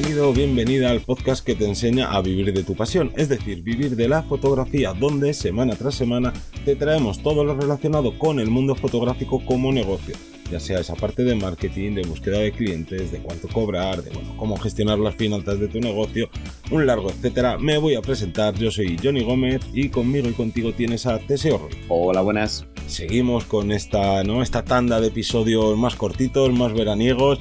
Bienvenido o bienvenida al podcast que te enseña a vivir de tu pasión, es decir, vivir de la fotografía, donde semana tras semana te traemos todo lo relacionado con el mundo fotográfico como negocio, ya sea esa parte de marketing, de búsqueda de clientes, de cuánto cobrar, de bueno, cómo gestionar las finanzas de tu negocio, un largo etcétera. Me voy a presentar, yo soy Johnny Gómez y conmigo y contigo tienes a Teseo Hola, buenas. Seguimos con esta, ¿no? esta tanda de episodios más cortitos, más veraniegos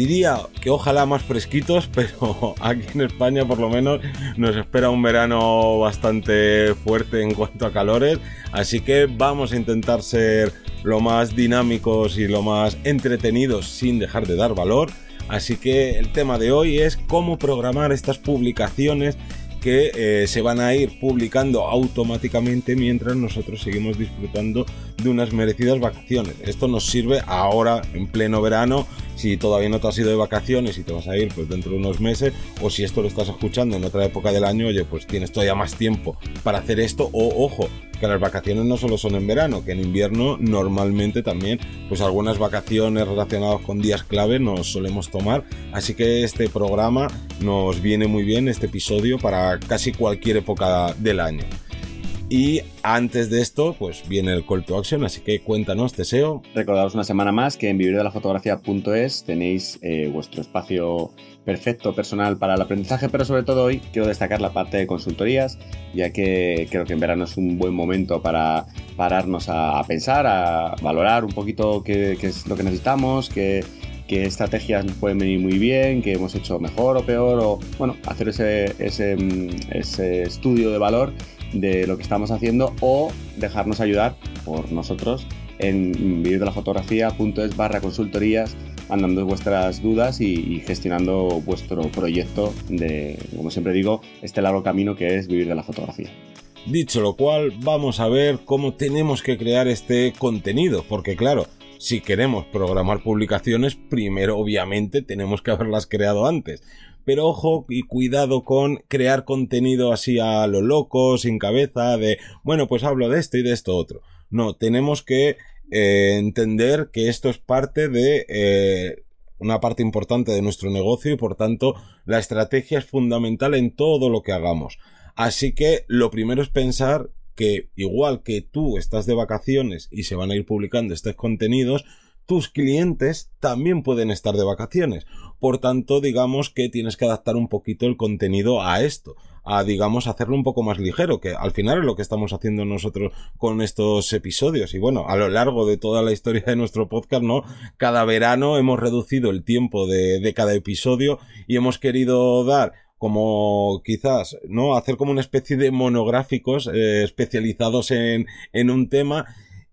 diría que ojalá más fresquitos, pero aquí en España por lo menos nos espera un verano bastante fuerte en cuanto a calores, así que vamos a intentar ser lo más dinámicos y lo más entretenidos sin dejar de dar valor. Así que el tema de hoy es cómo programar estas publicaciones que eh, se van a ir publicando automáticamente mientras nosotros seguimos disfrutando de unas merecidas vacaciones. Esto nos sirve ahora en pleno verano si todavía no te has ido de vacaciones y te vas a ir pues dentro de unos meses o si esto lo estás escuchando en otra época del año, oye, pues tienes todavía más tiempo para hacer esto o ojo, que las vacaciones no solo son en verano, que en invierno normalmente también pues algunas vacaciones relacionadas con días clave nos solemos tomar, así que este programa nos viene muy bien este episodio para casi cualquier época del año. Y antes de esto, pues viene el call to action, así que cuéntanos, Teseo. Recordaros una semana más que en vivirdelafotografía.es tenéis eh, vuestro espacio perfecto personal para el aprendizaje, pero sobre todo hoy quiero destacar la parte de consultorías, ya que creo que en verano es un buen momento para pararnos a, pensar, a valorar un poquito qué, es lo que necesitamos, qué, estrategias pueden venir muy bien, qué hemos hecho mejor o peor, o bueno, hacer ese, ese, mm, ese estudio de valor de lo que estamos haciendo o dejarnos ayudar por nosotros en vivirdelafotografía.es barra consultorías mandando vuestras dudas y, gestionando vuestro proyecto de, como siempre digo, este largo camino que es vivir de la fotografía. Dicho lo cual, vamos a ver cómo tenemos que crear este contenido, porque claro, si queremos programar publicaciones, primero obviamente tenemos que haberlas creado antes. Pero ojo y cuidado con crear contenido así a lo loco, sin cabeza, de, bueno, pues hablo de esto y de esto otro. No, tenemos que eh, entender que esto es parte de eh, una parte importante de nuestro negocio y por tanto la estrategia es fundamental en todo lo que hagamos. Así que lo primero es pensar que igual que tú estás de vacaciones y se van a ir publicando estos contenidos, tus clientes también pueden estar de vacaciones. Por tanto, digamos que tienes que adaptar un poquito el contenido a esto, a digamos hacerlo un poco más ligero, que al final es lo que estamos haciendo nosotros con estos episodios. Y bueno, a lo largo de toda la historia de nuestro podcast, ¿no? Cada verano hemos reducido el tiempo de, cada episodio y hemos querido dar como quizás, ¿no? Hacer como una especie de monográficos eh, especializados en, en un tema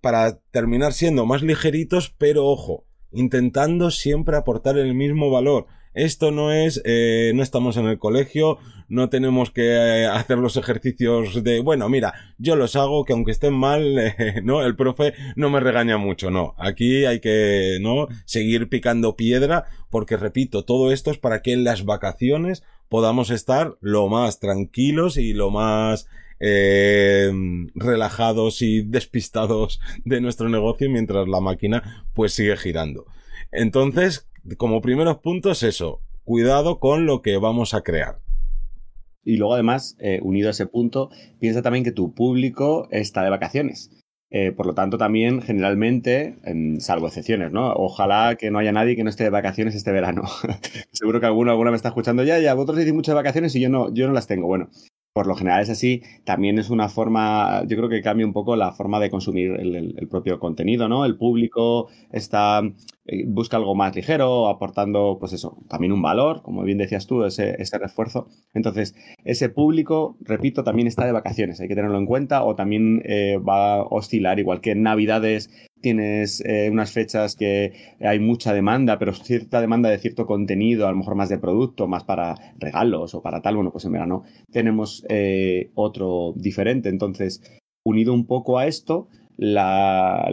para terminar siendo más ligeritos, pero ojo, intentando siempre aportar el mismo valor. Esto no es, eh, no estamos en el colegio, no tenemos que eh, hacer los ejercicios de, bueno, mira, yo los hago, que aunque estén mal, eh, no, el profe no me regaña mucho, no. Aquí hay que, no, seguir picando piedra, porque repito, todo esto es para que en las vacaciones podamos estar lo más tranquilos y lo más eh, relajados y despistados de nuestro negocio mientras la máquina pues sigue girando. Entonces, como primeros puntos eso, cuidado con lo que vamos a crear. Y luego además, eh, unido a ese punto, piensa también que tu público está de vacaciones. Eh, por lo tanto, también generalmente, salvo excepciones, ¿no? Ojalá que no haya nadie que no esté de vacaciones este verano. Seguro que alguno alguna me está escuchando ya, ya, vosotros decís muchas vacaciones y yo no, yo no las tengo. Bueno, por lo general es así, también es una forma, yo creo que cambia un poco la forma de consumir el, propio contenido, ¿no? El público está, eh, busca algo más ligero, aportando, pues eso, también un valor, como bien decías tú, ese, ese refuerzo. Entonces, ese público, repito, también está de vacaciones, hay que tenerlo en cuenta, o también eh, va a oscilar, igual que en Navidades tienes eh, unas fechas que hay mucha demanda, pero cierta demanda de cierto contenido, a lo mejor más de producto, más para regalos o para tal, bueno, pues en verano tenemos eh, otro diferente. Entonces, unido un poco a esto, la,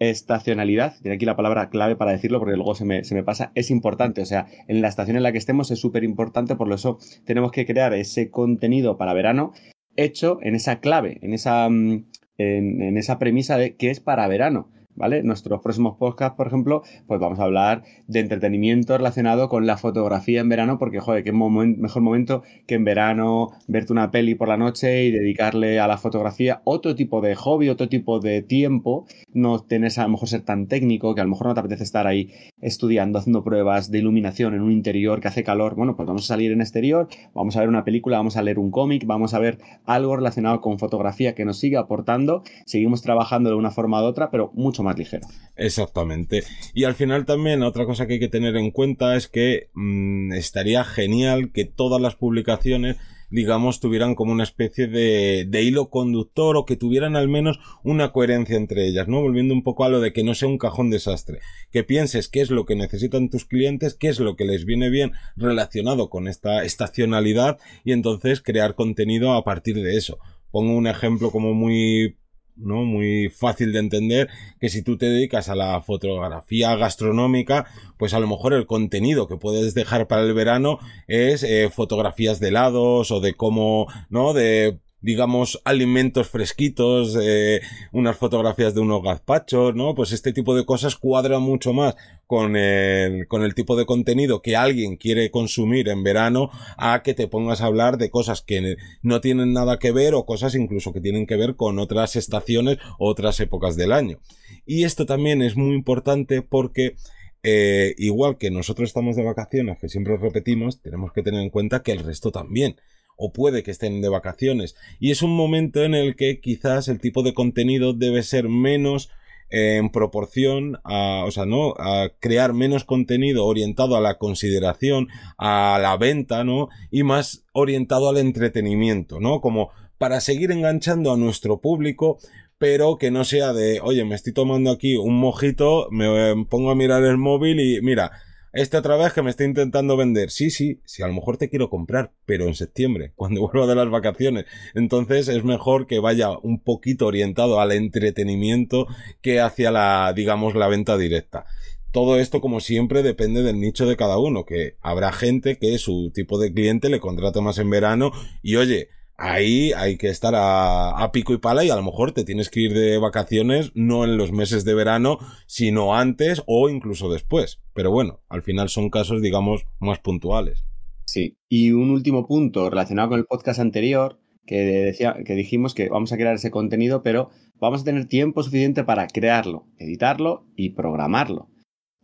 estacionalidad, tiene aquí la palabra clave para decirlo porque luego se me, pasa, es importante. O sea, en la estación en la que estemos es súper importante, por eso tenemos que crear ese contenido para verano hecho en esa clave, en esa... Mm, en, esa premisa de que es para verano. ¿Vale? Nuestros próximos podcasts, por ejemplo, pues vamos a hablar de entretenimiento relacionado con la fotografía en verano, porque, joder, qué mejor momento que en verano verte una peli por la noche y dedicarle a la fotografía. Otro tipo de hobby, otro tipo de tiempo, no tenés a lo mejor ser tan técnico, que a lo mejor no te apetece estar ahí estudiando, haciendo pruebas de iluminación en un interior que hace calor, bueno, pues vamos a salir en exterior, vamos a ver una película, vamos a leer un cómic, vamos a ver algo relacionado con fotografía que nos siga aportando, seguimos trabajando de una forma u otra, pero mucho más ligero. Exactamente. Y al final también otra cosa que hay que tener en cuenta es que mm, estaría genial que todas las publicaciones digamos, tuvieran como una especie de, hilo conductor o que tuvieran al menos una coherencia entre ellas, ¿no? Volviendo un poco a lo de que no sea un cajón desastre. Que pienses qué es lo que necesitan tus clientes, qué es lo que les viene bien relacionado con esta estacionalidad y entonces crear contenido a partir de eso. Pongo un ejemplo como muy ¿no? Muy fácil de entender que si tú te dedicas a la fotografía gastronómica, pues a lo mejor el contenido que puedes dejar para el verano es eh, fotografías de helados o de cómo, ¿no? De digamos, alimentos fresquitos, eh, unas fotografías de unos gazpachos, ¿no? Pues este tipo de cosas cuadra mucho más con el, con el tipo de contenido que alguien quiere consumir en verano a que te pongas a hablar de cosas que no tienen nada que ver o cosas incluso que tienen que ver con otras estaciones otras épocas del año. Y esto también es muy importante porque eh, igual que nosotros estamos de vacaciones, que siempre repetimos, tenemos que tener en cuenta que el resto también o puede que estén de vacaciones. Y es un momento en el que quizás el tipo de contenido debe ser menos eh, en proporción a, o sea, ¿no? A crear menos contenido orientado a la consideración, a la venta, ¿no? Y más orientado al entretenimiento, ¿no? Como para seguir enganchando a nuestro público, pero que no sea de, oye, me estoy tomando aquí un mojito, me pongo a mirar el móvil y mira, esta otra vez que me está intentando vender. Sí, sí, sí, a lo mejor te quiero comprar, pero en septiembre, cuando vuelva de las vacaciones. Entonces es mejor que vaya un poquito orientado al entretenimiento que hacia la, digamos, la venta directa. Todo esto, como siempre, depende del nicho de cada uno, que habrá gente que su tipo de cliente le contrata más en verano y oye, ahí hay que estar a, pico y pala y a lo mejor te tienes que ir de vacaciones no en los meses de verano, sino antes o incluso después. Pero bueno, al final son casos, digamos, más puntuales. Sí, y un último punto relacionado con el podcast anterior, que, decía, que dijimos que vamos a crear ese contenido, pero vamos a tener tiempo suficiente para crearlo, editarlo y programarlo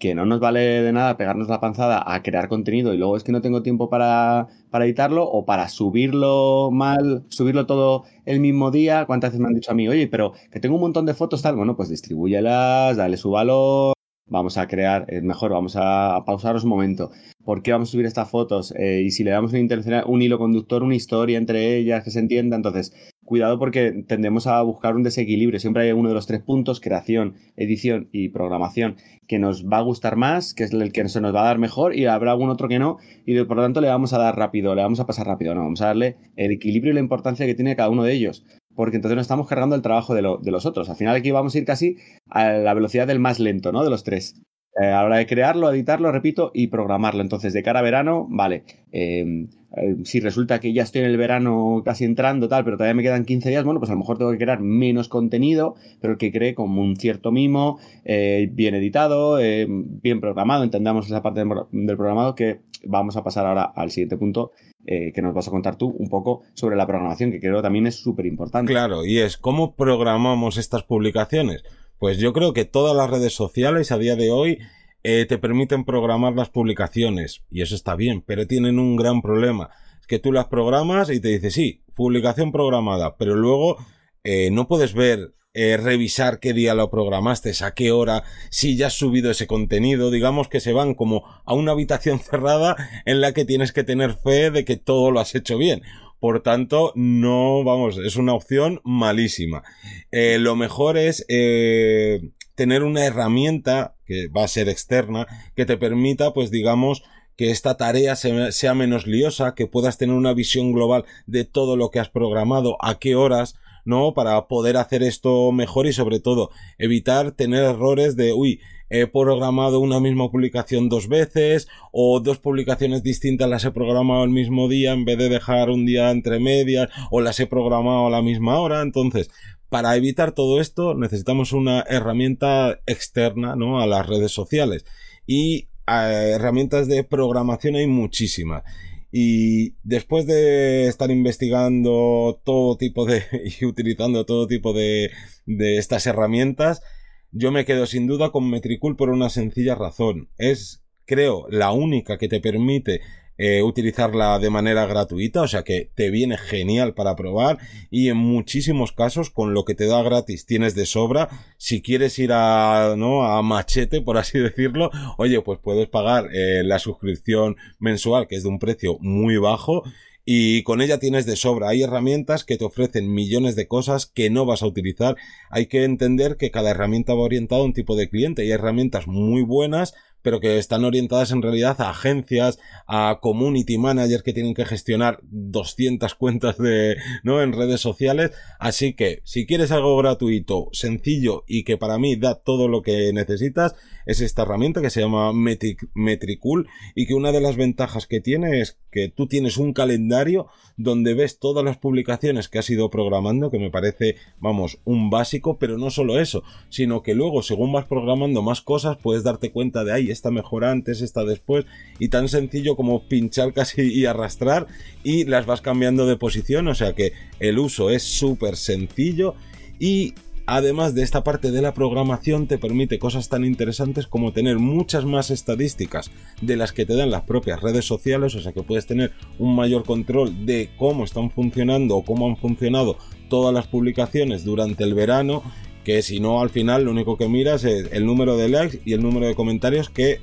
que no nos vale de nada pegarnos la panzada a crear contenido y luego es que no tengo tiempo para, para editarlo o para subirlo mal, subirlo todo el mismo día. ¿Cuántas veces me han dicho a mí, oye, pero que tengo un montón de fotos tal? Bueno, pues distribúyelas, dale su valor, vamos a crear, es mejor, vamos a, pausaros un momento. ¿Por qué vamos a subir estas fotos? Eh, y si le damos un, un hilo conductor, una historia entre ellas que se entienda, entonces cuidado porque tendemos a buscar un desequilibrio. Siempre hay uno de los tres puntos, creación, edición y programación, que nos va a gustar más, que es el que se nos va a dar mejor, y habrá algún otro que no, y por lo tanto le vamos a dar rápido, le vamos a pasar rápido, no, vamos a darle el equilibrio y la importancia que tiene cada uno de ellos, porque entonces no estamos cargando el trabajo de, de los otros. Al final aquí vamos a ir casi a la velocidad del más lento, ¿no? De los tres. Eh, a la hora de crearlo, editarlo, repito, y programarlo. Entonces, de cara a verano, vale. Eh, eh, si resulta que ya estoy en el verano casi entrando, tal, pero todavía me quedan 15 días, bueno, pues a lo mejor tengo que crear menos contenido, pero que cree como un cierto mimo, bien editado, bien programado. Entendamos esa parte del programado que vamos a pasar ahora al siguiente punto. que nos vas a contar tú un poco sobre la programación, que creo también es súper importante. Claro, y es cómo programamos estas publicaciones. Pues yo creo que todas las redes sociales a día de hoy eh, te permiten programar las publicaciones y eso está bien, pero tienen un gran problema. Es que tú las programas y te dice sí, publicación programada, pero luego eh, no puedes ver, eh, revisar qué día lo programaste, a qué hora, si ya has subido ese contenido, digamos que se van como a una habitación cerrada en la que tienes que tener fe de que todo lo has hecho bien. Por tanto, no, vamos, es una opción malísima. Eh, lo mejor es eh, tener una herramienta que va a ser externa que te permita, pues digamos, que esta tarea sea menos liosa, que puedas tener una visión global de todo lo que has programado, a qué horas, ¿no? Para poder hacer esto mejor y sobre todo evitar tener errores de, uy, he programado una misma publicación dos veces o dos publicaciones distintas las he programado el mismo día en vez de dejar un día entre medias o las he programado a la misma hora. Entonces, Para evitar todo esto necesitamos una herramienta externa ¿no? a las redes sociales y eh, herramientas de programación hay muchísimas. Y después de estar investigando todo tipo de y utilizando todo tipo de, de estas herramientas, yo me quedo sin duda con Metricool por una sencilla razón. Es, creo, la única que te permite eh, utilizarla de manera gratuita, o sea que te viene genial para probar y en muchísimos casos con lo que te da gratis tienes de sobra. Si quieres ir a, ¿no? a machete, por así decirlo, oye, pues puedes pagar eh, la suscripción mensual que es de un precio muy bajo y con ella tienes de sobra. Hay herramientas que te ofrecen millones de cosas que no vas a utilizar. Hay que entender que cada herramienta va orientada a un tipo de cliente hay herramientas muy buenas pero que están orientadas en realidad a agencias, a community managers que tienen que gestionar 200 cuentas de, ¿no? En redes sociales. Así que, si quieres algo gratuito, sencillo y que para mí da todo lo que necesitas, es esta herramienta que se llama Metricool y que una de las ventajas que tiene es que tú tienes un calendario donde ves todas las publicaciones que has ido programando, que me parece, vamos, un básico, pero no solo eso, sino que luego, según vas programando más cosas, puedes darte cuenta de, ahí esta mejor antes, esta después, y tan sencillo como pinchar casi y arrastrar y las vas cambiando de posición, o sea que el uso es súper sencillo y Además de esta parte de la programación te permite cosas tan interesantes como tener muchas más estadísticas de las que te dan las propias redes sociales, o sea que puedes tener un mayor control de cómo están funcionando o cómo han funcionado todas las publicaciones durante el verano, que si no al final lo único que miras es el número de likes y el número de comentarios que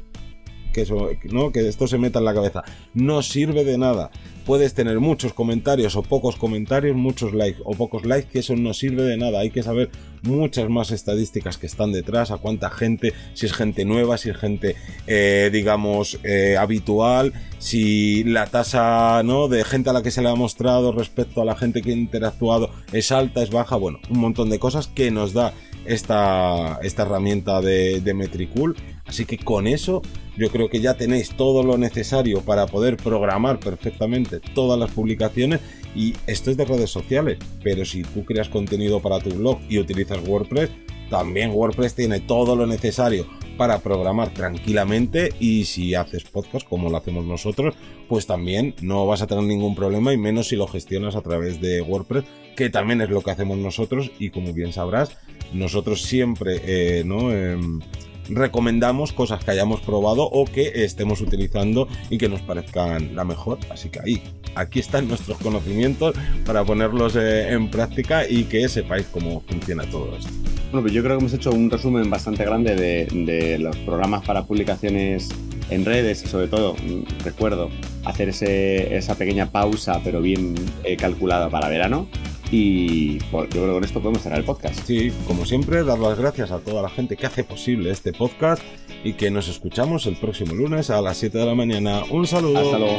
que, ¿no? que esto se meta en la cabeza. No sirve de nada. Puedes tener muchos comentarios o pocos comentarios, muchos likes o pocos likes, que eso no sirve de nada. Hay que saber muchas más estadísticas que están detrás, a cuánta gente, si es gente nueva, si es gente, eh, digamos, eh, habitual, si la tasa ¿no? de gente a la que se le ha mostrado respecto a la gente que ha interactuado es alta, es baja, bueno, un montón de cosas que nos da esta, esta herramienta de, de Metricool. Así que con eso yo creo que ya tenéis todo lo necesario para poder programar perfectamente todas las publicaciones y esto es de redes sociales, pero si tú creas contenido para tu blog y utilizas WordPress, también WordPress tiene todo lo necesario para programar tranquilamente y si haces podcast como lo hacemos nosotros, pues también no vas a tener ningún problema y menos si lo gestionas a través de WordPress, que también es lo que hacemos nosotros y como bien sabrás, nosotros siempre, eh, ¿no? Em, recomendamos cosas que hayamos probado o que estemos utilizando y que nos parezcan la mejor. Así que ahí, aquí están nuestros conocimientos para ponerlos eh, en práctica y que sepáis cómo funciona todo esto. Bueno, pues yo creo que hemos hecho un resumen bastante grande de, los programas para publicaciones en redes y sobre todo, mm, recuerdo, hacer esa pequeña pausa pero bien eh, calculada para verano y yo creo que con esto podemos cerrar el podcast. Sí, como siempre, dar las gracias a toda la gente que hace posible este podcast y que nos escuchamos el próximo lunes a las 7 de la mañana. Un saludo. Hasta luego.